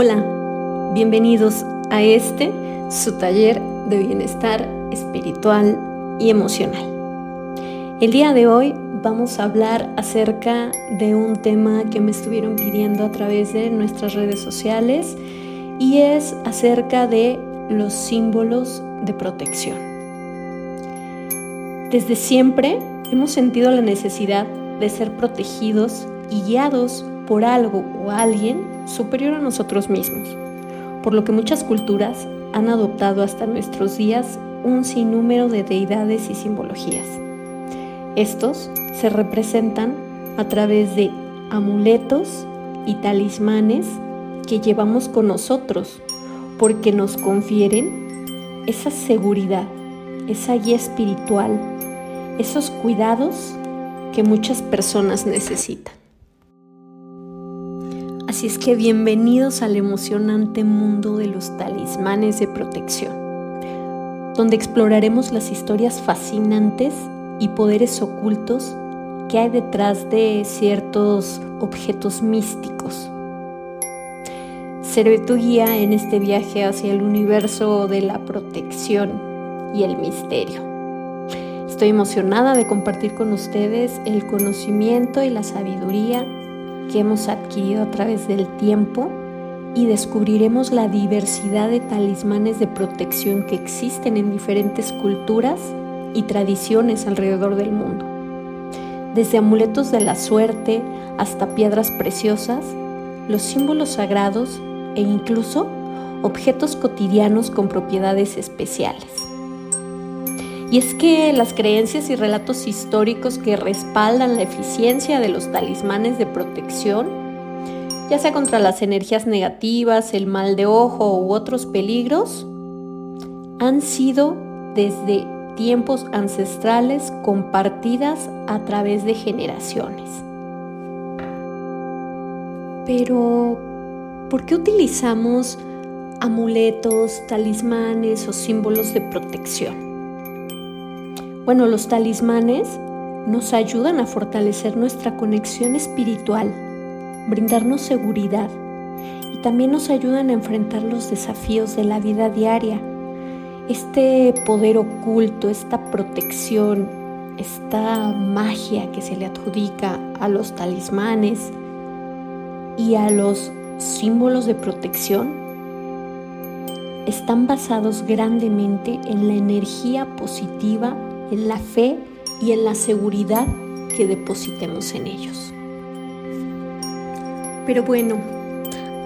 Hola, bienvenidos a este, su taller de bienestar espiritual y emocional. El día de hoy vamos a hablar acerca de un tema que me estuvieron pidiendo a través de nuestras redes sociales y es acerca de los símbolos de protección. Desde siempre hemos sentido la necesidad de ser protegidos y guiados por algo o alguien superior a nosotros mismos, por lo que muchas culturas han adoptado hasta nuestros días un sinnúmero de deidades y simbologías. Estos se representan a través de amuletos y talismanes que llevamos con nosotros porque nos confieren esa seguridad, esa guía espiritual, esos cuidados que muchas personas necesitan. Así es que bienvenidos al emocionante mundo de los talismanes de protección, donde exploraremos las historias fascinantes y poderes ocultos que hay detrás de ciertos objetos místicos. Seré tu guía en este viaje hacia el universo de la protección y el misterio. Estoy emocionada de compartir con ustedes el conocimiento y la sabiduría que hemos adquirido a través del tiempo y descubriremos la diversidad de talismanes de protección que existen en diferentes culturas y tradiciones alrededor del mundo. Desde amuletos de la suerte hasta piedras preciosas, los símbolos sagrados e incluso objetos cotidianos con propiedades especiales. Y es que las creencias y relatos históricos que respaldan la eficiencia de los talismanes de protección, ya sea contra las energías negativas, el mal de ojo u otros peligros, han sido desde tiempos ancestrales compartidas a través de generaciones. Pero, ¿por qué utilizamos amuletos, talismanes o símbolos de protección? Bueno, los talismanes nos ayudan a fortalecer nuestra conexión espiritual, brindarnos seguridad y también nos ayudan a enfrentar los desafíos de la vida diaria. Este poder oculto, esta protección, esta magia que se le adjudica a los talismanes y a los símbolos de protección están basados grandemente en la energía positiva en la fe y en la seguridad que depositemos en ellos. Pero bueno,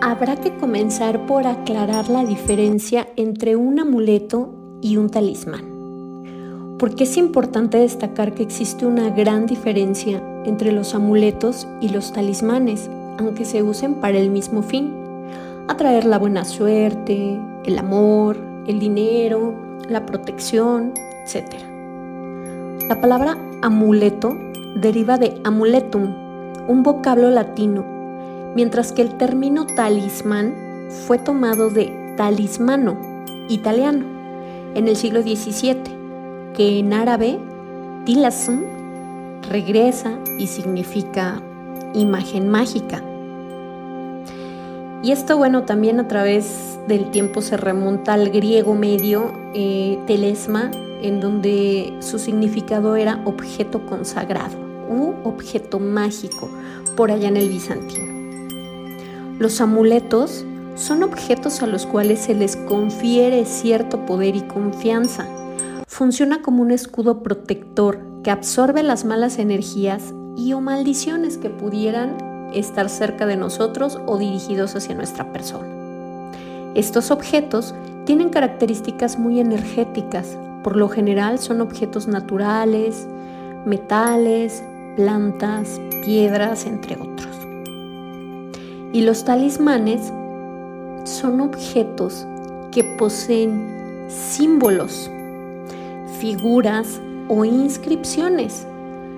habrá que comenzar por aclarar la diferencia entre un amuleto y un talismán. Porque es importante destacar que existe una gran diferencia entre los amuletos y los talismanes, aunque se usen para el mismo fin, atraer la buena suerte, el amor, el dinero, la protección, etc. La palabra amuleto deriva de amuletum, un vocablo latino, mientras que el término talismán fue tomado de talismano, italiano, en el siglo XVII, que en árabe tilasum regresa y significa imagen mágica. Y esto, bueno, también a través del tiempo se remonta al griego medio, eh, telesma, en donde su significado era objeto consagrado u objeto mágico, por allá en el bizantino. Los amuletos son objetos a los cuales se les confiere cierto poder y confianza. Funciona como un escudo protector que absorbe las malas energías y o maldiciones que pudieran estar cerca de nosotros o dirigidos hacia nuestra persona. Estos objetos tienen características muy energéticas, por lo general son objetos naturales, metales, plantas, piedras, entre otros. Y los talismanes son objetos que poseen símbolos, figuras o inscripciones.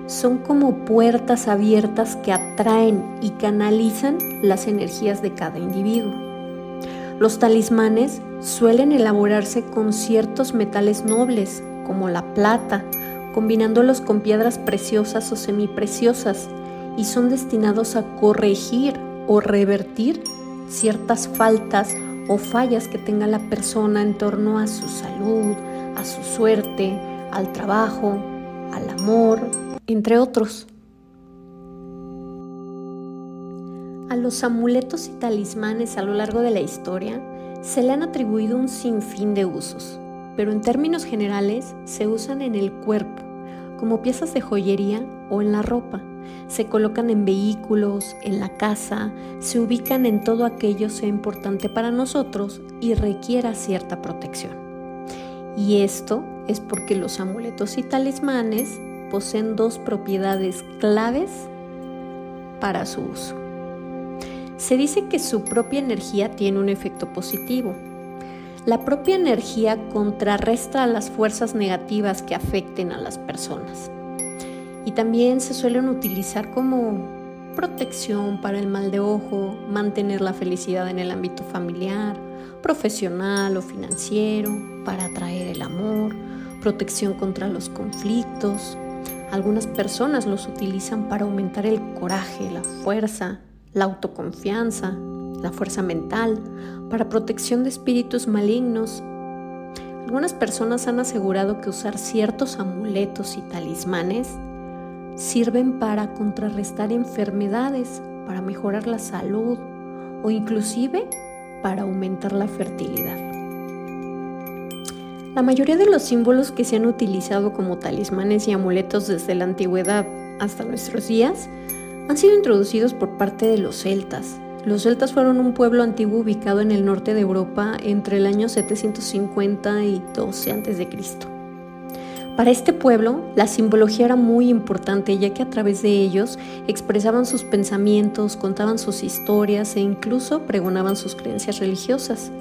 Son como puertas abiertas que atraen y canalizan las energías de cada individuo. Los talismanes suelen elaborarse con ciertos metales nobles, como la plata, combinándolos con piedras preciosas o semipreciosas, y son destinados a corregir o revertir ciertas faltas o fallas que tenga la persona en torno a su salud, a su suerte, al trabajo, al amor, entre otros. A los amuletos y talismanes a lo largo de la historia se le han atribuido un sinfín de usos, pero en términos generales se usan en el cuerpo, como piezas de joyería o en la ropa. Se colocan en vehículos, en la casa, se ubican en todo aquello sea importante para nosotros y requiera cierta protección. Y esto es porque los amuletos y talismanes poseen dos propiedades claves para su uso. Se dice que su propia energía tiene un efecto positivo. La propia energía contrarresta las fuerzas negativas que afecten a las personas. Y también se suelen utilizar como protección para el mal de ojo, mantener la felicidad en el ámbito familiar, profesional o financiero, para atraer el amor, protección contra los conflictos. Algunas personas los utilizan para aumentar el coraje, la fuerza, la autoconfianza, la fuerza mental, para protección de espíritus malignos. Algunas personas han asegurado que usar ciertos amuletos y talismanes sirven para contrarrestar enfermedades, para mejorar la salud o inclusive para aumentar la fertilidad. La mayoría de los símbolos que se han utilizado como talismanes y amuletos desde la antigüedad hasta nuestros días han sido introducidos por parte de los celtas. Los celtas fueron un pueblo antiguo ubicado en el norte de Europa entre el año 750 y 12 a.C. Para este pueblo, la simbología era muy importante ya que a través de ellos expresaban sus pensamientos, contaban sus historias e incluso pregonaban sus creencias religiosas.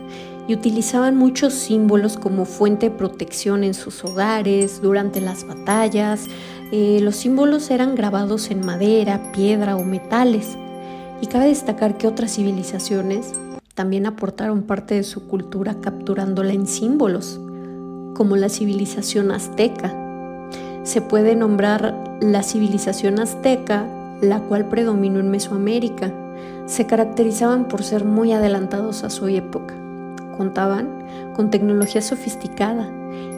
Y utilizaban muchos símbolos como fuente de protección en sus hogares, durante las batallas, eh, los símbolos eran grabados en madera, piedra o metales. Y cabe destacar que otras civilizaciones también aportaron parte de su cultura capturándola en símbolos, como la civilización azteca. Se puede nombrar la civilización azteca, la cual predominó en Mesoamérica. Se caracterizaban por ser muy adelantados a su época. Contaban con tecnología sofisticada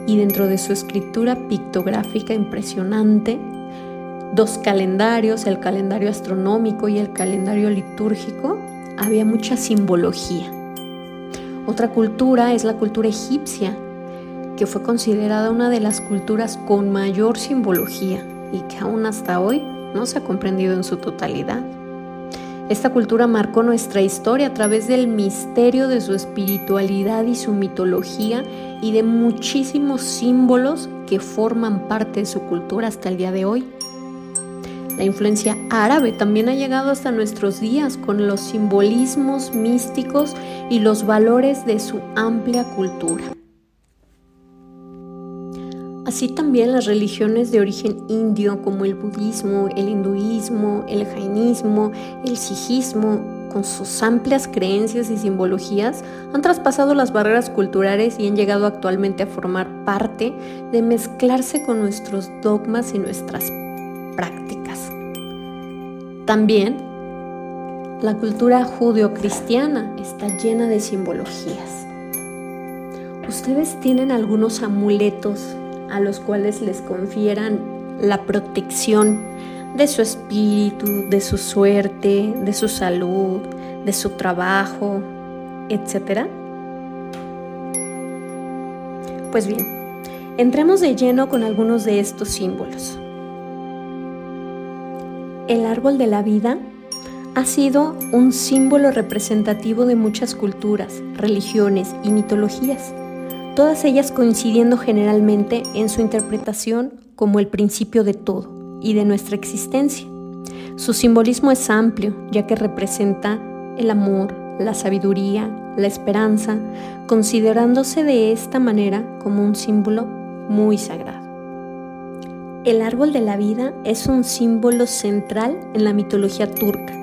y dentro de su escritura pictográfica impresionante, dos calendarios, el calendario astronómico y el calendario litúrgico, había mucha simbología. Otra cultura es la cultura egipcia, que fue considerada una de las culturas con mayor simbología y que aún hasta hoy no se ha comprendido en su totalidad. Esta cultura marcó nuestra historia a través del misterio de su espiritualidad y su mitología y de muchísimos símbolos que forman parte de su cultura hasta el día de hoy. La influencia árabe también ha llegado hasta nuestros días con los simbolismos místicos y los valores de su amplia cultura. Así también las religiones de origen indio como el budismo, el hinduismo, el jainismo, el sijismo, con sus amplias creencias y simbologías, han traspasado las barreras culturales y han llegado actualmente a formar parte de mezclarse con nuestros dogmas y nuestras prácticas. También la cultura judeocristiana está llena de simbologías. Ustedes tienen algunos amuletos a los cuales les confieran la protección de su espíritu, de su suerte, de su salud, de su trabajo, etc. Pues bien, entremos de lleno con algunos de estos símbolos. El árbol de la vida ha sido un símbolo representativo de muchas culturas, religiones y mitologías todas ellas coincidiendo generalmente en su interpretación como el principio de todo y de nuestra existencia. Su simbolismo es amplio, ya que representa el amor, la sabiduría, la esperanza, considerándose de esta manera como un símbolo muy sagrado. El árbol de la vida es un símbolo central en la mitología turca.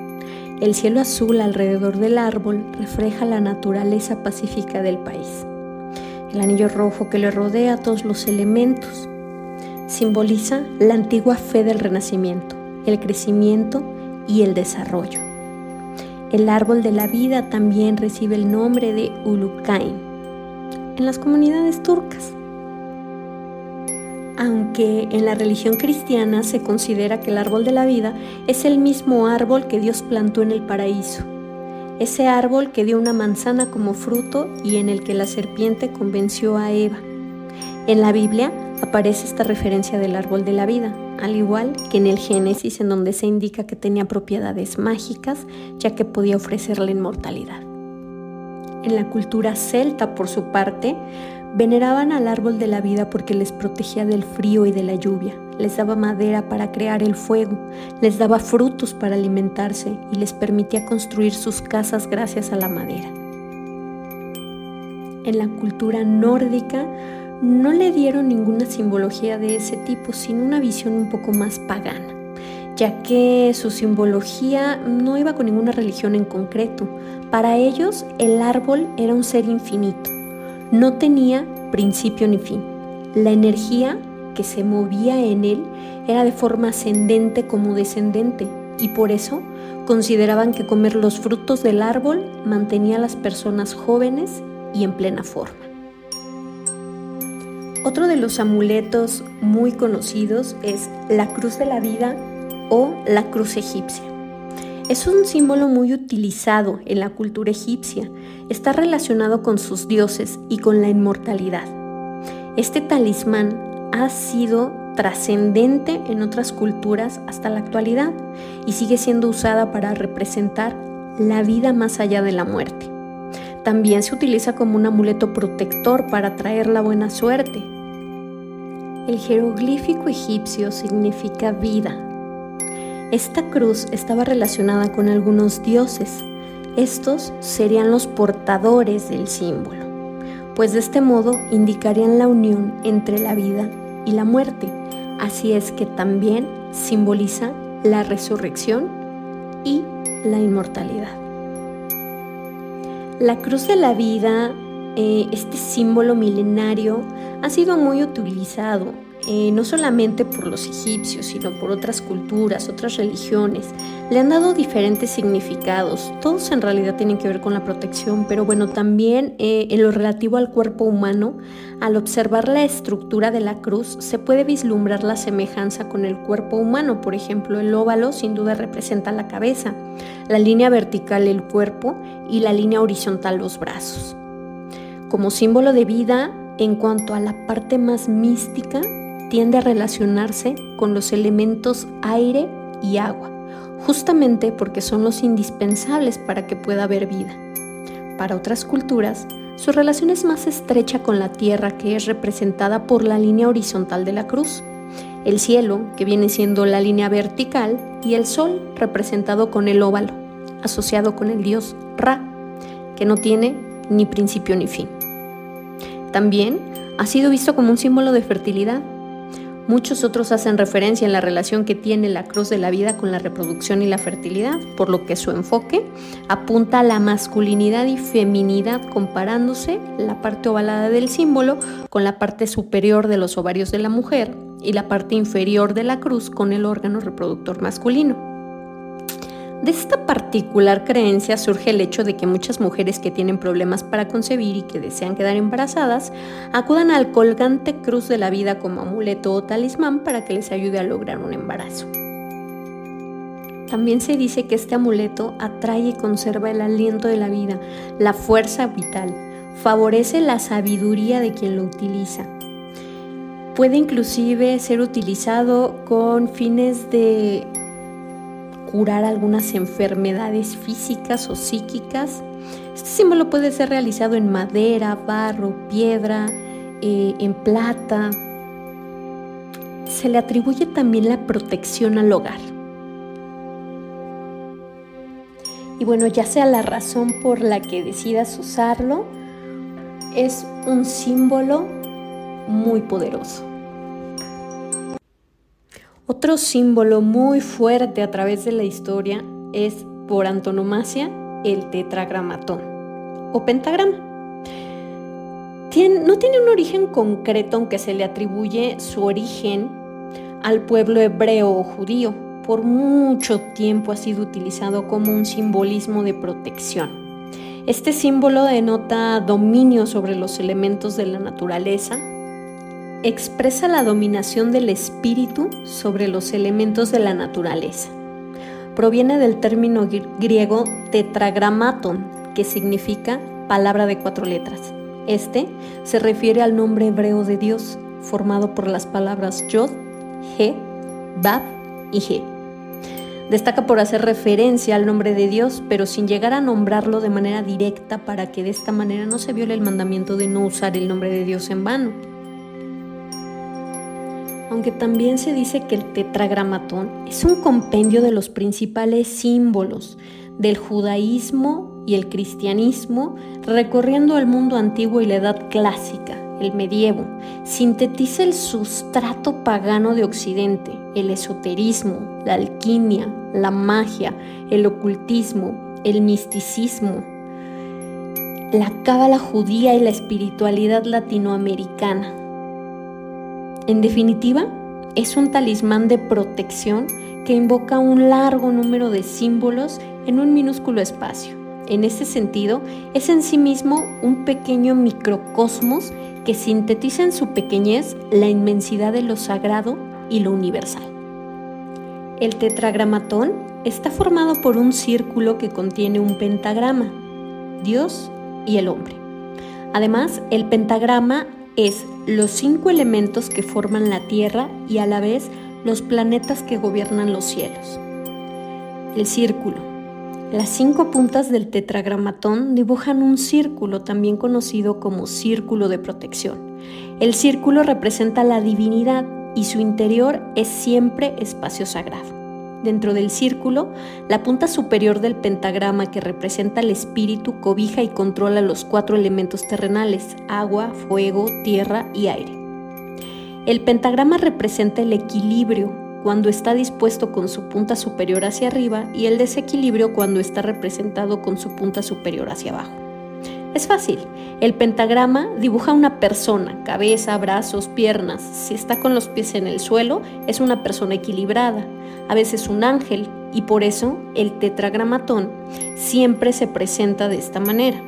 El cielo azul alrededor del árbol refleja la naturaleza pacífica del país. El anillo rojo que le rodea todos los elementos simboliza la antigua fe del renacimiento, el crecimiento y el desarrollo. El árbol de la vida también recibe el nombre de Ulukain en las comunidades turcas. Aunque en la religión cristiana se considera que el árbol de la vida es el mismo árbol que Dios plantó en el paraíso, ese árbol que dio una manzana como fruto y en el que la serpiente convenció a Eva. En la Biblia aparece esta referencia del árbol de la vida, al igual que en el Génesis en donde se indica que tenía propiedades mágicas ya que podía ofrecer la inmortalidad. En la cultura celta, por su parte, veneraban al árbol de la vida porque les protegía del frío y de la lluvia, les daba madera para crear el fuego, les daba frutos para alimentarse y les permitía construir sus casas gracias a la madera. En la cultura nórdica no le dieron ninguna simbología de ese tipo, sino una visión un poco más pagana, ya que su simbología no iba con ninguna religión en concreto. Para ellos el árbol era un ser infinito, no tenía principio ni fin. La energía que se movía en él era de forma ascendente como descendente y por eso consideraban que comer los frutos del árbol mantenía a las personas jóvenes y en plena forma. Otro de los amuletos muy conocidos es la cruz de la vida o la cruz egipcia. Es un símbolo muy utilizado en la cultura egipcia. Está relacionado con sus dioses y con la inmortalidad. Este talismán ha sido trascendente en otras culturas hasta la actualidad y sigue siendo usada para representar la vida más allá de la muerte. También se utiliza como un amuleto protector para traer la buena suerte, el jeroglífico egipcio significa vida. Esta cruz estaba relacionada con algunos dioses. Estos serían los portadores del símbolo, pues de este modo indicarían la unión entre la vida y la muerte. Así es que también simboliza la resurrección y la inmortalidad. La cruz de la vida eh, este símbolo milenario ha sido muy utilizado, eh, no solamente por los egipcios, sino por otras culturas, otras religiones. Le han dado diferentes significados. Todos en realidad tienen que ver con la protección, pero bueno, también eh, en lo relativo al cuerpo humano, al observar la estructura de la cruz, se puede vislumbrar la semejanza con el cuerpo humano. Por ejemplo, el óvalo sin duda representa la cabeza, la línea vertical el cuerpo y la línea horizontal los brazos como símbolo de vida en cuanto a la parte más mística, tiende a relacionarse con los elementos aire y agua, justamente porque son los indispensables para que pueda haber vida. Para otras culturas, su relación es más estrecha con la tierra que es representada por la línea horizontal de la cruz, el cielo, que viene siendo la línea vertical, y el sol, representado con el óvalo, asociado con el dios Ra, que no tiene ni principio ni fin. También ha sido visto como un símbolo de fertilidad. Muchos otros hacen referencia en la relación que tiene la cruz de la vida con la reproducción y la fertilidad, por lo que su enfoque apunta a la masculinidad y feminidad comparándose la parte ovalada del símbolo con la parte superior de los ovarios de la mujer y la parte inferior de la cruz con el órgano reproductor masculino. De esta particular creencia surge el hecho de que muchas mujeres que tienen problemas para concebir y que desean quedar embarazadas acudan al colgante cruz de la vida como amuleto o talismán para que les ayude a lograr un embarazo. También se dice que este amuleto atrae y conserva el aliento de la vida, la fuerza vital, favorece la sabiduría de quien lo utiliza. Puede inclusive ser utilizado con fines de curar algunas enfermedades físicas o psíquicas. Este símbolo puede ser realizado en madera, barro, piedra, eh, en plata. Se le atribuye también la protección al hogar. Y bueno, ya sea la razón por la que decidas usarlo, es un símbolo muy poderoso. Otro símbolo muy fuerte a través de la historia es, por antonomasia, el tetragramatón o pentagrama. no tiene un origen concreto, aunque se le atribuye su origen al pueblo hebreo o judío, por mucho tiempo ha sido utilizado como un simbolismo de protección. Este símbolo denota dominio sobre los elementos de la naturaleza, expresa la dominación del espíritu sobre los elementos de la naturaleza. Proviene del término griego tetragramaton, que significa palabra de cuatro letras. Este se refiere al nombre hebreo de Dios, formado por las palabras Yod, He, Bab y He. Destaca por hacer referencia al nombre de Dios, pero sin llegar a nombrarlo de manera directa para que de esta manera no se viole el mandamiento de no usar el nombre de Dios en vano aunque también se dice que el tetragramatón es un compendio de los principales símbolos del judaísmo y el cristianismo, recorriendo el mundo antiguo y la edad clásica, el medievo, sintetiza el sustrato pagano de Occidente, el esoterismo, la alquimia, la magia, el ocultismo, el misticismo, la cábala judía y la espiritualidad latinoamericana en definitiva, es un talismán de protección que invoca un largo número de símbolos en un minúsculo espacio. En este sentido, es en sí mismo un pequeño microcosmos que sintetiza en su pequeñez la inmensidad de lo sagrado y lo universal. El tetragramatón está formado por un círculo que contiene un pentagrama, Dios y el hombre. Además, el pentagrama es los cinco elementos que forman la Tierra y a la vez los planetas que gobiernan los cielos. El círculo. Las cinco puntas del tetragramatón dibujan un círculo también conocido como círculo de protección. El círculo representa la divinidad y su interior es siempre espacio sagrado. Dentro del círculo, la punta superior del pentagrama que representa el espíritu cobija y controla los cuatro elementos terrenales, agua, fuego, tierra y aire. El pentagrama representa el equilibrio cuando está dispuesto con su punta superior hacia arriba y el desequilibrio cuando está representado con su punta superior hacia abajo. Es fácil. El pentagrama dibuja una persona, cabeza, brazos, piernas. Si está con los pies en el suelo, es una persona equilibrada, a veces un ángel, y por eso el tetragramatón siempre se presenta de esta manera.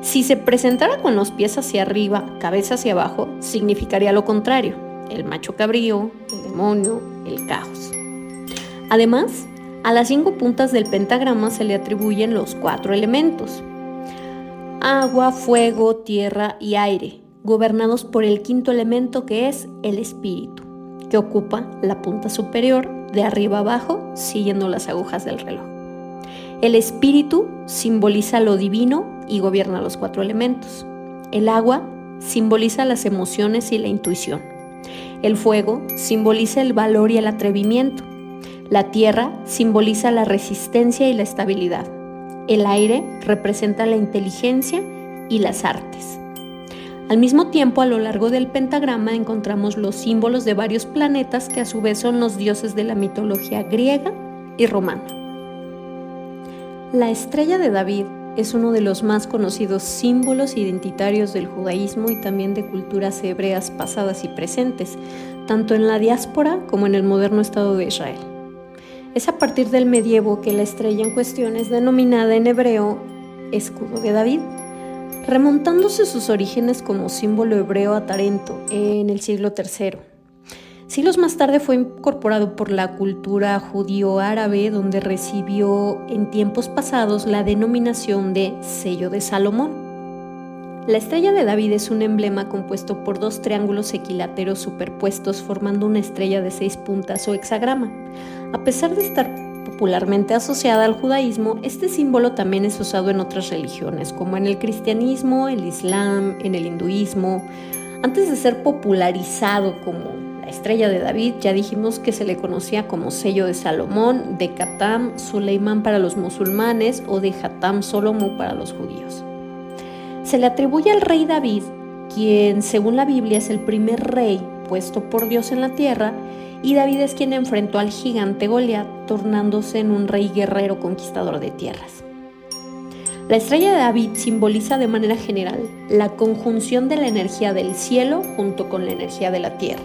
Si se presentara con los pies hacia arriba, cabeza hacia abajo, significaría lo contrario, el macho cabrío, el demonio, el caos. Además, a las cinco puntas del pentagrama se le atribuyen los cuatro elementos, agua, fuego, tierra y aire, gobernados por el quinto elemento que es el espíritu, que ocupa la punta superior de arriba abajo siguiendo las agujas del reloj. El espíritu simboliza lo divino y gobierna los cuatro elementos. El agua simboliza las emociones y la intuición. El fuego simboliza el valor y el atrevimiento. La tierra simboliza la resistencia y la estabilidad. El aire representa la inteligencia y las artes. Al mismo tiempo, a lo largo del pentagrama encontramos los símbolos de varios planetas que a su vez son los dioses de la mitología griega y romana. La estrella de David es uno de los más conocidos símbolos identitarios del judaísmo y también de culturas hebreas pasadas y presentes, tanto en la diáspora como en el moderno Estado de Israel. Es a partir del medievo que la estrella en cuestión es denominada en hebreo escudo de David, remontándose sus orígenes como símbolo hebreo a Tarento en el siglo III. Siglos más tarde fue incorporado por la cultura judío-árabe, donde recibió en tiempos pasados la denominación de sello de Salomón. La estrella de David es un emblema compuesto por dos triángulos equiláteros superpuestos formando una estrella de seis puntas o hexagrama. A pesar de estar popularmente asociada al judaísmo, este símbolo también es usado en otras religiones, como en el cristianismo, el islam, en el hinduismo. Antes de ser popularizado como la estrella de David, ya dijimos que se le conocía como sello de Salomón, de Katam Suleimán para los musulmanes o de Hatam Solomo para los judíos se le atribuye al rey David, quien según la Biblia es el primer rey puesto por Dios en la tierra, y David es quien enfrentó al gigante Goliat, tornándose en un rey guerrero conquistador de tierras. La estrella de David simboliza de manera general la conjunción de la energía del cielo junto con la energía de la tierra.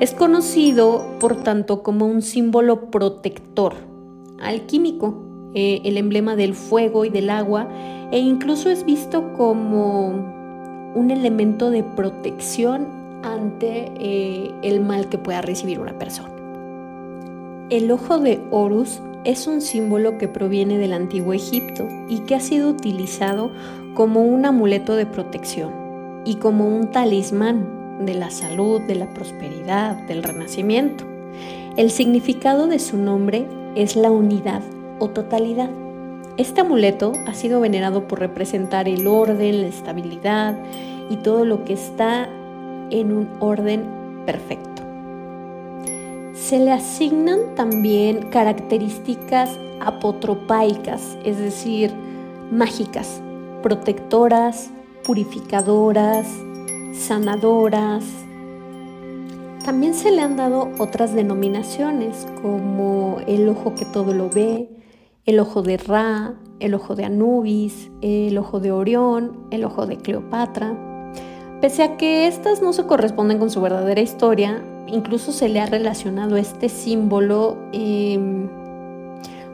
Es conocido, por tanto, como un símbolo protector, alquímico, eh, el emblema del fuego y del agua, e incluso es visto como un elemento de protección ante eh, el mal que pueda recibir una persona. El ojo de Horus es un símbolo que proviene del antiguo Egipto y que ha sido utilizado como un amuleto de protección y como un talismán de la salud, de la prosperidad, del renacimiento. El significado de su nombre es la unidad o totalidad. Este amuleto ha sido venerado por representar el orden, la estabilidad y todo lo que está en un orden perfecto se le asignan también características apotropaicas, es decir, mágicas, protectoras, purificadoras, sanadoras. También se le han dado otras denominaciones como el ojo que todo lo ve, el ojo de Ra, el ojo de Anubis, el ojo de Orión, el ojo de Cleopatra. Pese a que estas no se corresponden con su verdadera historia, incluso se le ha relacionado este símbolo em,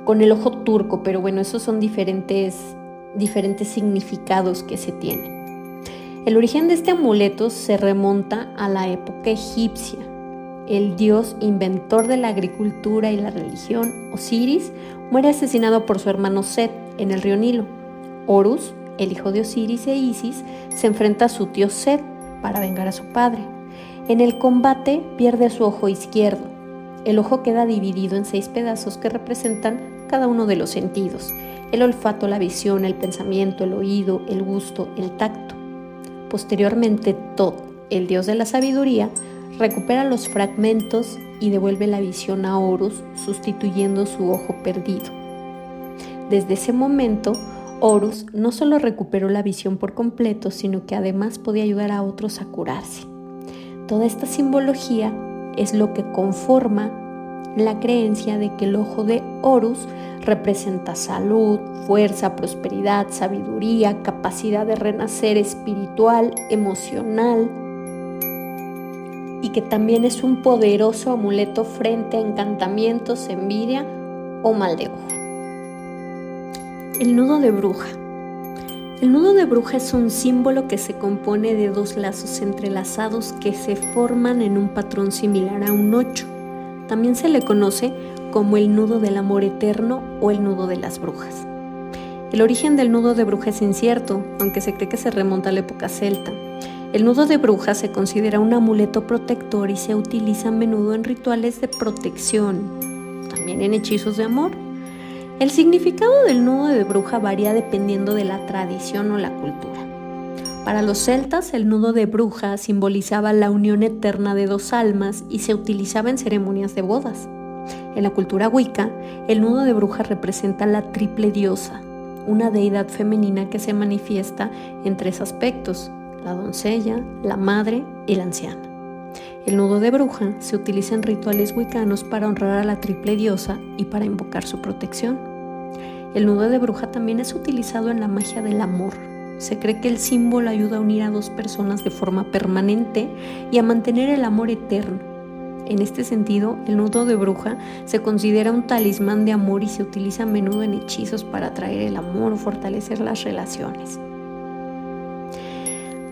con el ojo turco, pero bueno, esos son diferentes, diferentes significados que se tienen. El origen de este amuleto se remonta a la época egipcia. El dios inventor de la agricultura y la religión, Osiris, muere asesinado por su hermano Set en el río Nilo. Horus, el hijo de Osiris e Isis, se enfrenta a su tío Set para vengar a su padre. En el combate pierde su ojo izquierdo. El ojo queda dividido en seis pedazos que representan cada uno de los sentidos. El olfato, la visión, el pensamiento, el oído, el gusto, el tacto. Posteriormente, Tot, el dios de la sabiduría, recupera los fragmentos y devuelve la visión a Horus, sustituyendo su ojo perdido. Desde ese momento, Horus no solo recuperó la visión por completo, sino que además podía ayudar a otros a curarse. Toda esta simbología es lo que conforma la creencia de que el ojo de Horus representa salud, fuerza, prosperidad, sabiduría, capacidad de renacer espiritual, emocional y que también es un poderoso amuleto frente a encantamientos, envidia o mal de ojo. El nudo de bruja. El nudo de bruja es un símbolo que se compone de dos lazos entrelazados que se forman en un patrón similar a un ocho. También se le conoce como el nudo del amor eterno o el nudo de las brujas. El origen del nudo de bruja es incierto, aunque se cree que se remonta a la época celta. El nudo de bruja se considera un amuleto protector y se utiliza a menudo en rituales de protección, también en hechizos de amor el significado del nudo de bruja varía dependiendo de la tradición o la cultura. Para los celtas, el nudo de bruja simbolizaba la unión eterna de dos almas y se utilizaba en ceremonias de bodas. En la cultura wicca, el nudo de bruja representa la triple diosa, una deidad femenina que se manifiesta en tres aspectos, la doncella, la madre y la anciana. El nudo de bruja se utiliza en rituales wiccanos para honrar a la triple diosa y para invocar su protección. El nudo de bruja también es utilizado en la magia del amor. Se cree que el símbolo ayuda a unir a dos personas de forma permanente y a mantener el amor eterno. En este sentido, el nudo de bruja se considera un talismán de amor y se utiliza a menudo en hechizos para atraer el amor o fortalecer las relaciones.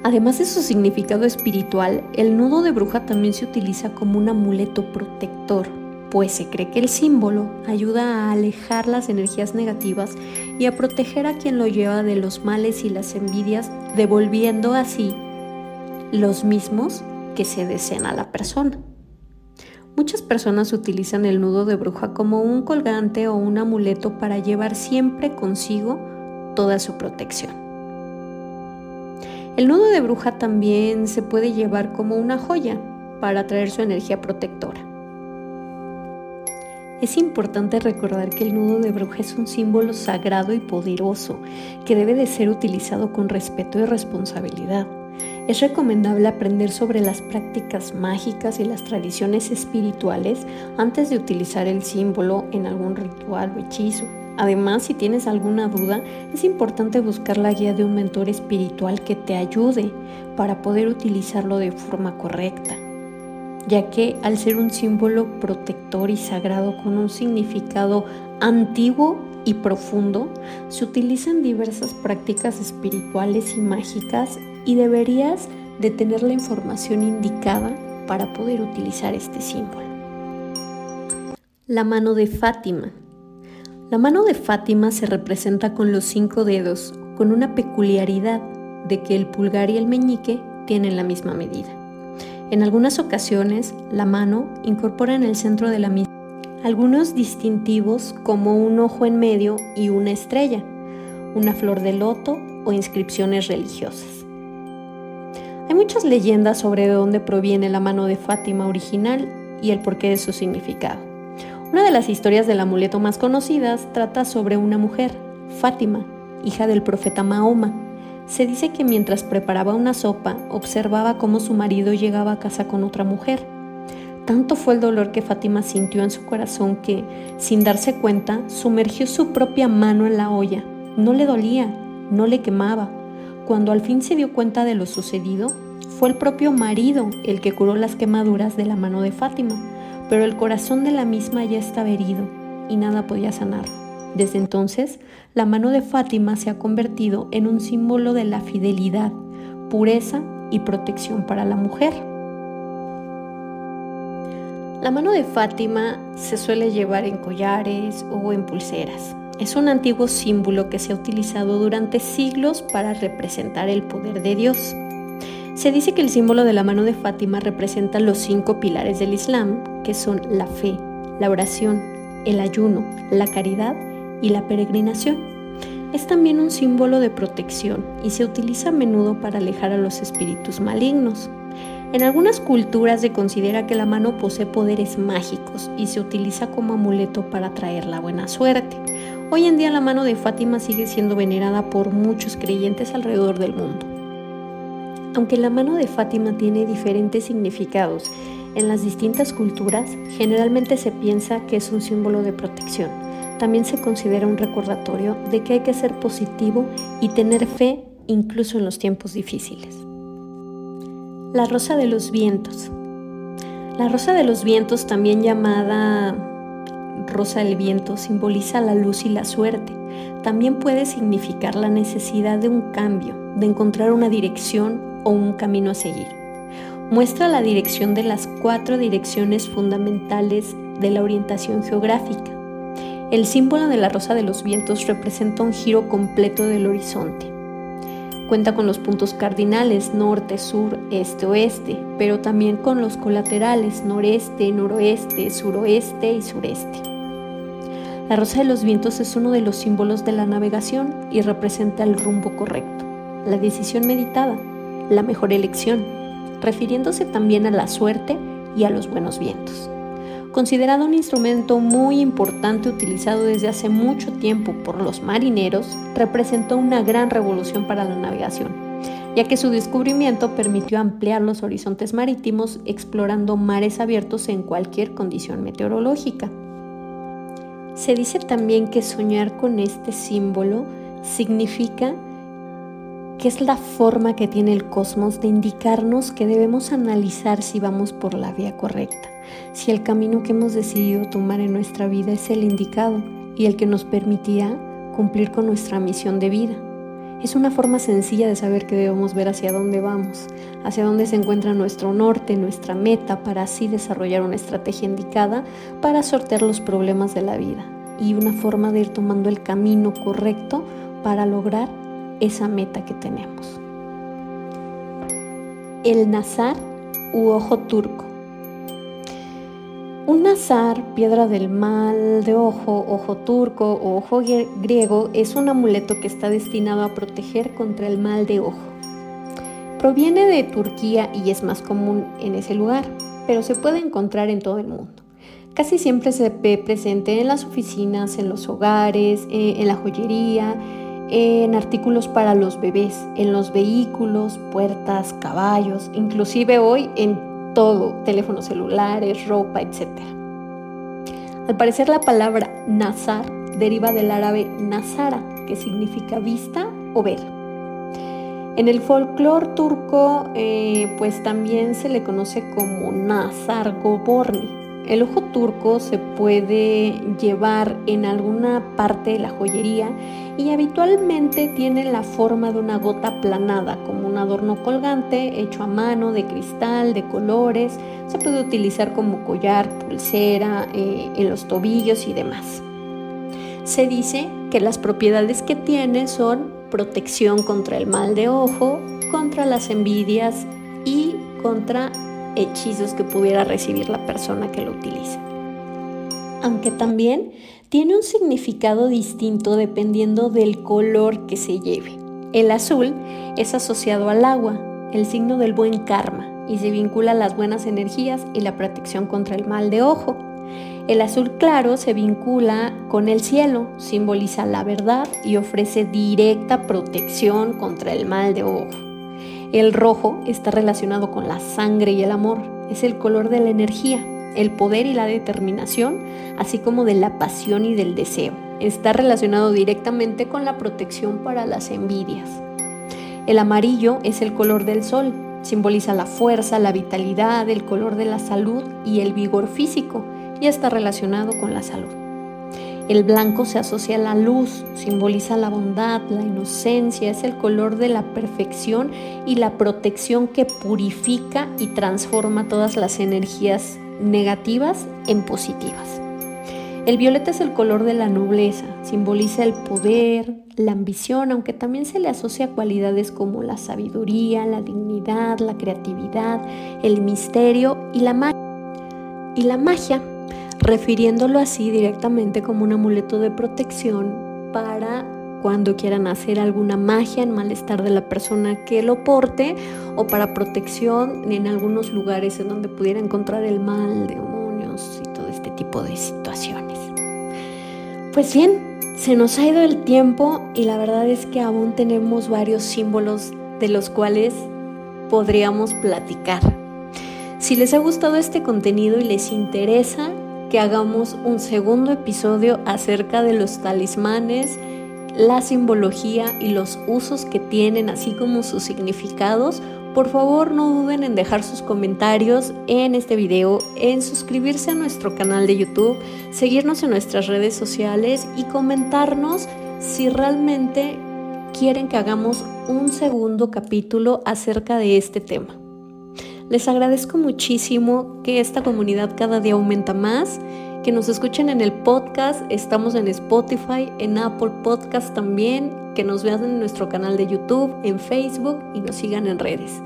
Además de su significado espiritual, el nudo de bruja también se utiliza como un amuleto protector, pues se cree que el símbolo ayuda a alejar las energías negativas y a proteger a quien lo lleva de los males y las envidias, devolviendo así los mismos que se desean a la persona. Muchas personas utilizan el nudo de bruja como un colgante o un amuleto para llevar siempre consigo toda su protección. El nudo de bruja también se puede llevar como una joya para atraer su energía protectora. Es importante recordar que el nudo de bruja es un símbolo sagrado y poderoso que debe de ser utilizado con respeto y responsabilidad. Es recomendable aprender sobre las prácticas mágicas y las tradiciones espirituales antes de utilizar el símbolo en algún ritual o hechizo. Además, si tienes alguna duda, es importante buscar la guía de un mentor espiritual que te ayude para poder utilizarlo de forma correcta. ya que al ser un símbolo protector y sagrado con un significado antiguo y profundo, se utilizan diversas prácticas espirituales y mágicas y deberías de tener la información indicada para poder utilizar este símbolo. La mano de Fátima. La mano de Fátima se representa con los cinco dedos, con una peculiaridad de que el pulgar y el meñique tienen la misma medida. En algunas ocasiones, la mano incorpora en el centro de la misma algunos distintivos como un ojo en medio y una estrella, una flor de loto o inscripciones religiosas. Hay muchas leyendas sobre de dónde proviene la mano de Fátima original y el porqué de su significado. Una de las historias del amuleto más conocidas trata sobre una mujer, Fátima, hija del profeta Mahoma. Se dice que mientras preparaba una sopa observaba cómo su marido llegaba a casa con otra mujer. Tanto fue el dolor que Fátima sintió en su corazón que, sin darse cuenta, sumergió su propia mano en la olla. No le dolía, no le quemaba, cuando al fin se dio cuenta de lo sucedido, fue el propio marido el que curó las quemaduras de la mano de Fátima, pero el corazón de la misma ya estaba herido y nada podía sanarlo. Desde entonces, la mano de Fátima se ha convertido en un símbolo de la fidelidad, pureza y protección para la mujer. La mano de Fátima se suele llevar en collares o en pulseras. Es un antiguo símbolo que se ha utilizado durante siglos para representar el poder de Dios. Se dice que el símbolo de la mano de Fátima representa los cinco pilares del Islam, que son la fe, la oración, el ayuno, la caridad y la peregrinación. Es también un símbolo de protección y se utiliza a menudo para alejar a los espíritus malignos. En algunas culturas se considera que la mano posee poderes mágicos y se utiliza como amuleto para traer la buena suerte. Hoy en día la mano de Fátima sigue siendo venerada por muchos creyentes alrededor del mundo. Aunque la mano de Fátima tiene diferentes significados en las distintas culturas, generalmente se piensa que es un símbolo de protección. También se considera un recordatorio de que hay que ser positivo y tener fe incluso en los tiempos difíciles. La rosa de los vientos. La rosa de los vientos, también llamada rosa del viento simboliza la luz y la suerte. También puede significar la necesidad de un cambio, de encontrar una dirección o un camino a seguir. Muestra la dirección de las cuatro direcciones fundamentales de la orientación geográfica. El símbolo de la rosa de los vientos representa un giro completo del horizonte. Cuenta con los puntos cardinales norte, sur, este, oeste, pero también con los colaterales noreste, noroeste, suroeste y sureste. La rosa de los vientos es uno de los símbolos de la navegación y representa el rumbo correcto, la decisión meditada, la mejor elección, refiriéndose también a la suerte y a los buenos vientos. Considerado un instrumento muy importante utilizado desde hace mucho tiempo por los marineros, representó una gran revolución para la navegación, ya que su descubrimiento permitió ampliar los horizontes marítimos explorando mares abiertos en cualquier condición meteorológica. Se dice también que soñar con este símbolo significa que es la forma que tiene el cosmos de indicarnos que debemos analizar si vamos por la vía correcta, si el camino que hemos decidido tomar en nuestra vida es el indicado y el que nos permitirá cumplir con nuestra misión de vida. Es una forma sencilla de saber que debemos ver hacia dónde vamos, hacia dónde se encuentra nuestro norte, nuestra meta, para así desarrollar una estrategia indicada para sortear los problemas de la vida y una forma de ir tomando el camino correcto para lograr esa meta que tenemos. El nazar u ojo turco. Un nazar, piedra del mal de ojo, ojo turco o ojo griego, es un amuleto que está destinado a proteger contra el mal de ojo. Proviene de Turquía y es más común en ese lugar, pero se puede encontrar en todo el mundo. Casi siempre se ve presente en las oficinas, en los hogares, eh, en la joyería, en artículos para los bebés, en los vehículos, puertas, caballos, inclusive hoy en todo, teléfonos celulares, ropa, etc. Al parecer la palabra nazar deriva del árabe nazara, que significa vista o ver. En el folclore turco, eh, pues también se le conoce como Nazar Goborni. El ojo turco se puede llevar en alguna parte de la joyería y habitualmente tiene la forma de una gota aplanada, como un adorno colgante hecho a mano de cristal, de colores. Se puede utilizar como collar, pulsera, eh, en los tobillos y demás. Se dice que las propiedades que tiene son protección contra el mal de ojo, contra las envidias y contra hechizos que pudiera recibir la persona que lo utiliza. Aunque también tiene un significado distinto dependiendo del color que se lleve. El azul es asociado al agua, el signo del buen karma, y se vincula a las buenas energías y la protección contra el mal de ojo. El azul claro se vincula con el cielo, simboliza la verdad y ofrece directa protección contra el mal de ojo. El rojo está relacionado con la sangre y el amor. Es el color de la energía, el poder y la determinación, así como de la pasión y del deseo. Está relacionado directamente con la protección para las envidias. El amarillo es el color del sol. Simboliza la fuerza, la vitalidad, el color de la salud y el vigor físico y está relacionado con la salud. El blanco se asocia a la luz, simboliza la bondad, la inocencia, es el color de la perfección y la protección que purifica y transforma todas las energías negativas en positivas. El violeta es el color de la nobleza, simboliza el poder, la ambición, aunque también se le asocia a cualidades como la sabiduría, la dignidad, la creatividad, el misterio y la magia. Y la magia refiriéndolo así directamente como un amuleto de protección para cuando quieran hacer alguna magia en malestar de la persona que lo porte o para protección en algunos lugares en donde pudiera encontrar el mal, demonios y todo este tipo de situaciones. Pues bien, se nos ha ido el tiempo y la verdad es que aún tenemos varios símbolos de los cuales podríamos platicar. Si les ha gustado este contenido y les interesa, que hagamos un segundo episodio acerca de los talismanes, la simbología y los usos que tienen, así como sus significados. Por favor, no duden en dejar sus comentarios en este video, en suscribirse a nuestro canal de YouTube, seguirnos en nuestras redes sociales y comentarnos si realmente quieren que hagamos un segundo capítulo acerca de este tema. Les agradezco muchísimo que esta comunidad cada día aumenta más, que nos escuchen en el podcast, estamos en Spotify, en Apple Podcast también, que nos vean en nuestro canal de YouTube, en Facebook y nos sigan en redes.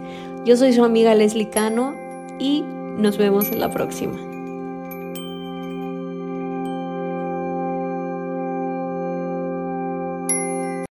Yo soy su amiga Leslie Cano y nos vemos en la próxima.